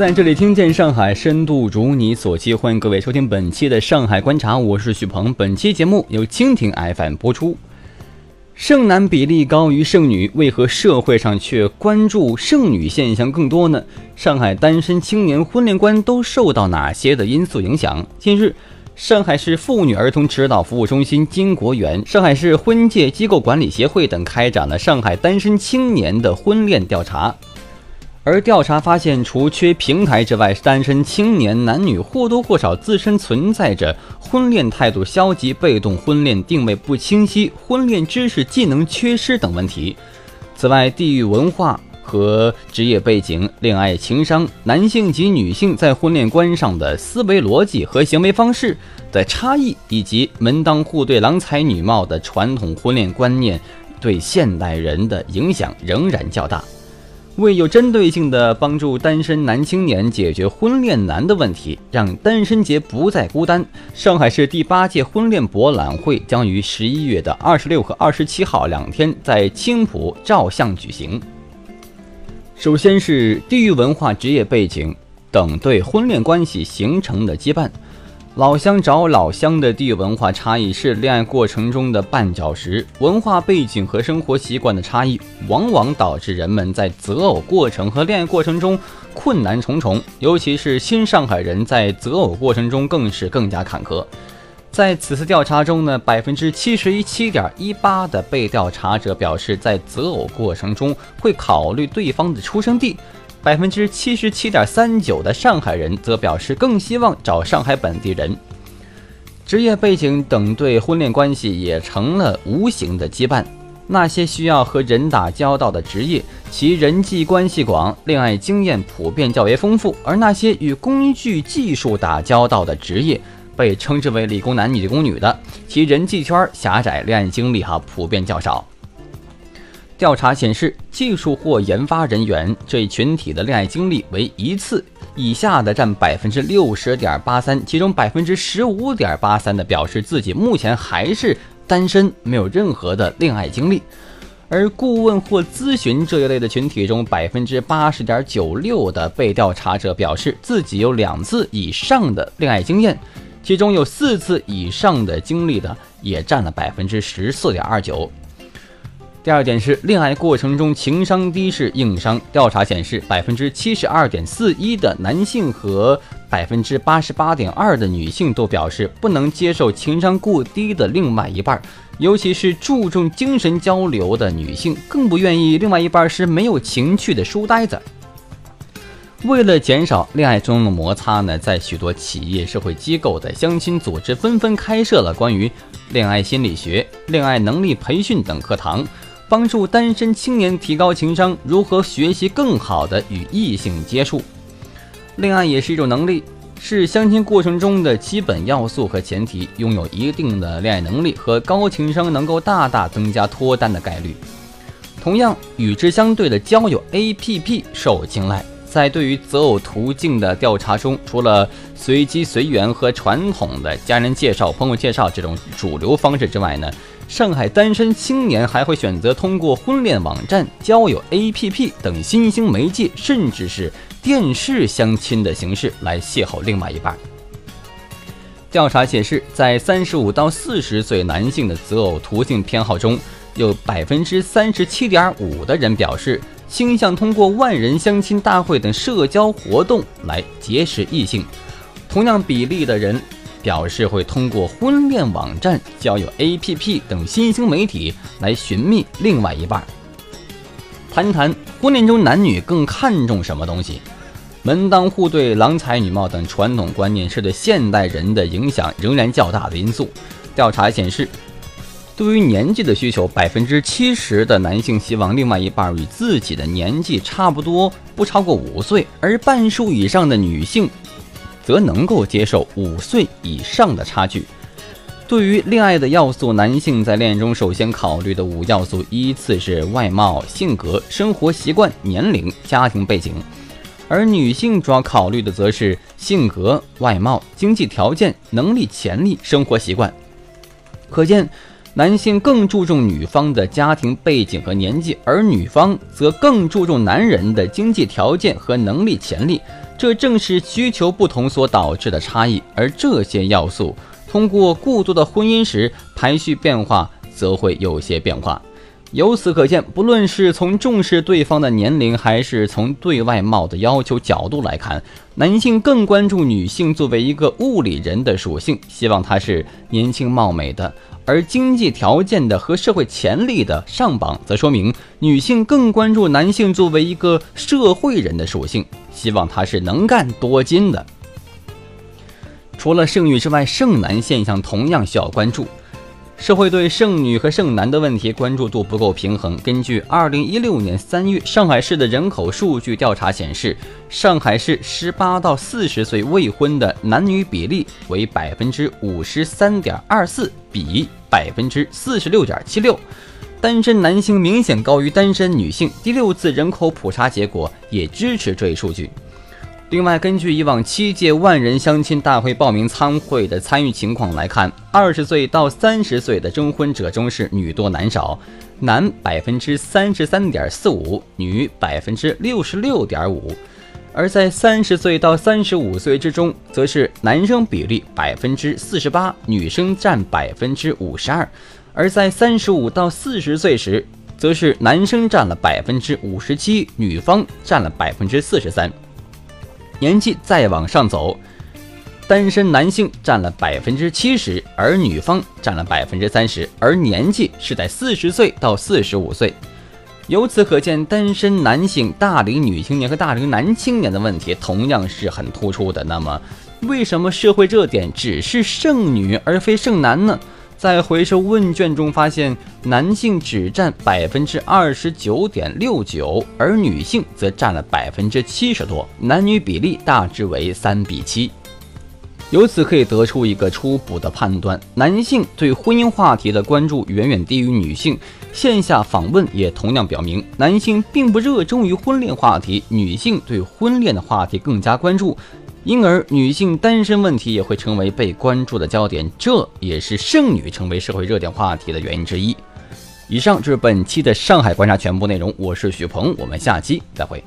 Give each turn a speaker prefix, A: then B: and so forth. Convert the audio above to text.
A: 在这里听见上海，深度如你所期，欢迎各位收听本期的上海观察，我是许鹏。本期节目由蜻蜓 FM 播出。剩男比例高于剩女，为何社会上却关注剩女现象更多呢？上海单身青年婚恋观都受到哪些的因素影响？近日，上海市妇女儿童指导服务中心、金国园、上海市婚介机构管理协会等开展了上海单身青年的婚恋调查。而调查发现，除缺平台之外，单身青年男女或多或少自身存在着婚恋态度消极、被动、婚恋定位不清晰、婚恋知识技能缺失等问题。此外，地域文化和职业背景、恋爱情商、男性及女性在婚恋观上的思维逻辑和行为方式的差异，以及门当户对、郎才女貌的传统婚恋观念对现代人的影响仍然较大。为有针对性地帮助单身男青年解决婚恋难的问题，让单身节不再孤单，上海市第八届婚恋博览会将于十一月的二十六和二十七号两天在青浦照相举行。首先是地域文化、职业背景等对婚恋关系形成的羁绊。老乡找老乡的地域文化差异是恋爱过程中的绊脚石，文化背景和生活习惯的差异，往往导致人们在择偶过程和恋爱过程中困难重重。尤其是新上海人在择偶过程中更是更加坎坷。在此次调查中呢，百分之七十一七点一八的被调查者表示，在择偶过程中会考虑对方的出生地。百分之七十七点三九的上海人则表示更希望找上海本地人。职业背景等对婚恋关系也成了无形的羁绊。那些需要和人打交道的职业，其人际关系广，恋爱经验普遍较为丰富；而那些与工具技术打交道的职业，被称之为理工男、理工女的，其人际圈狭窄，恋爱经历哈普遍较少。调查显示，技术或研发人员这一群体的恋爱经历为一次以下的占百分之六十点八三，其中百分之十五点八三的表示自己目前还是单身，没有任何的恋爱经历。而顾问或咨询这一类的群体中，百分之八十点九六的被调查者表示自己有两次以上的恋爱经验，其中有四次以上的经历的也占了百分之十四点二九。第二点是恋爱过程中情商低是硬伤。调查显示，百分之七十二点四一的男性和百分之八十八点二的女性都表示不能接受情商过低的另外一半，尤其是注重精神交流的女性，更不愿意另外一半是没有情趣的书呆子。为了减少恋爱中的摩擦呢，在许多企业、社会机构的相亲组织纷纷开设了关于恋爱心理学、恋爱能力培训等课堂。帮助单身青年提高情商，如何学习更好的与异性接触？恋爱也是一种能力，是相亲过程中的基本要素和前提。拥有一定的恋爱能力和高情商，能够大大增加脱单的概率。同样，与之相对的交友 APP 受青睐。在对于择偶途径的调查中，除了随机随缘和传统的家人介绍、朋友介绍这种主流方式之外呢？上海单身青年还会选择通过婚恋网站、交友 APP 等新兴媒介，甚至是电视相亲的形式来邂逅另外一半。调查显示，在三十五到四十岁男性的择偶途径偏好中，有百分之三十七点五的人表示倾向通过万人相亲大会等社交活动来结识异性。同样比例的人。表示会通过婚恋网站、交友 APP 等新兴媒体来寻觅另外一半。谈谈婚恋中男女更看重什么东西？门当户对、郎才女貌等传统观念是对现代人的影响仍然较大的因素。调查显示，对于年纪的需求，百分之七十的男性希望另外一半与自己的年纪差不多，不超过五岁，而半数以上的女性。则能够接受五岁以上的差距。对于恋爱的要素，男性在恋爱中首先考虑的五要素依次是外貌、性格、生活习惯、年龄、家庭背景；而女性主要考虑的则是性格、外貌、经济条件、能力、潜力、生活习惯。可见，男性更注重女方的家庭背景和年纪，而女方则更注重男人的经济条件和能力、潜力。这正是需求不同所导致的差异，而这些要素通过过多的婚姻时，排序变化则会有些变化。由此可见，不论是从重视对方的年龄，还是从对外貌的要求角度来看，男性更关注女性作为一个物理人的属性，希望她是年轻貌美的；而经济条件的和社会潜力的上榜，则说明女性更关注男性作为一个社会人的属性，希望他是能干多金的。除了剩女之外，剩男现象同样需要关注。社会对剩女和剩男的问题关注度不够平衡。根据二零一六年三月上海市的人口数据调查显示，上海市十八到四十岁未婚的男女比例为百分之五十三点二四比百分之四十六点七六，单身男性明显高于单身女性。第六次人口普查结果也支持这一数据。另外，根据以往七届万人相亲大会报名参会的参与情况来看，二十岁到三十岁的征婚者中是女多男少，男百分之三十三点四五，女百分之六十六点五。而在三十岁到三十五岁之中，则是男生比例百分之四十八，女生占百分之五十二。而在三十五到四十岁时，则是男生占了百分之五十七，女方占了百分之四十三。年纪再往上走，单身男性占了百分之七十，而女方占了百分之三十，而年纪是在四十岁到四十五岁。由此可见，单身男性大龄女青年和大龄男青年的问题同样是很突出的。那么，为什么社会热点只是剩女而非剩男呢？在回收问卷中发现，男性只占百分之二十九点六九，而女性则占了百分之七十多，男女比例大致为三比七。由此可以得出一个初步的判断：男性对婚姻话题的关注远远低于女性。线下访问也同样表明，男性并不热衷于婚恋话题，女性对婚恋的话题更加关注。因而，女性单身问题也会成为被关注的焦点，这也是剩女成为社会热点话题的原因之一。以上就是本期的上海观察全部内容，我是许鹏，我们下期再会。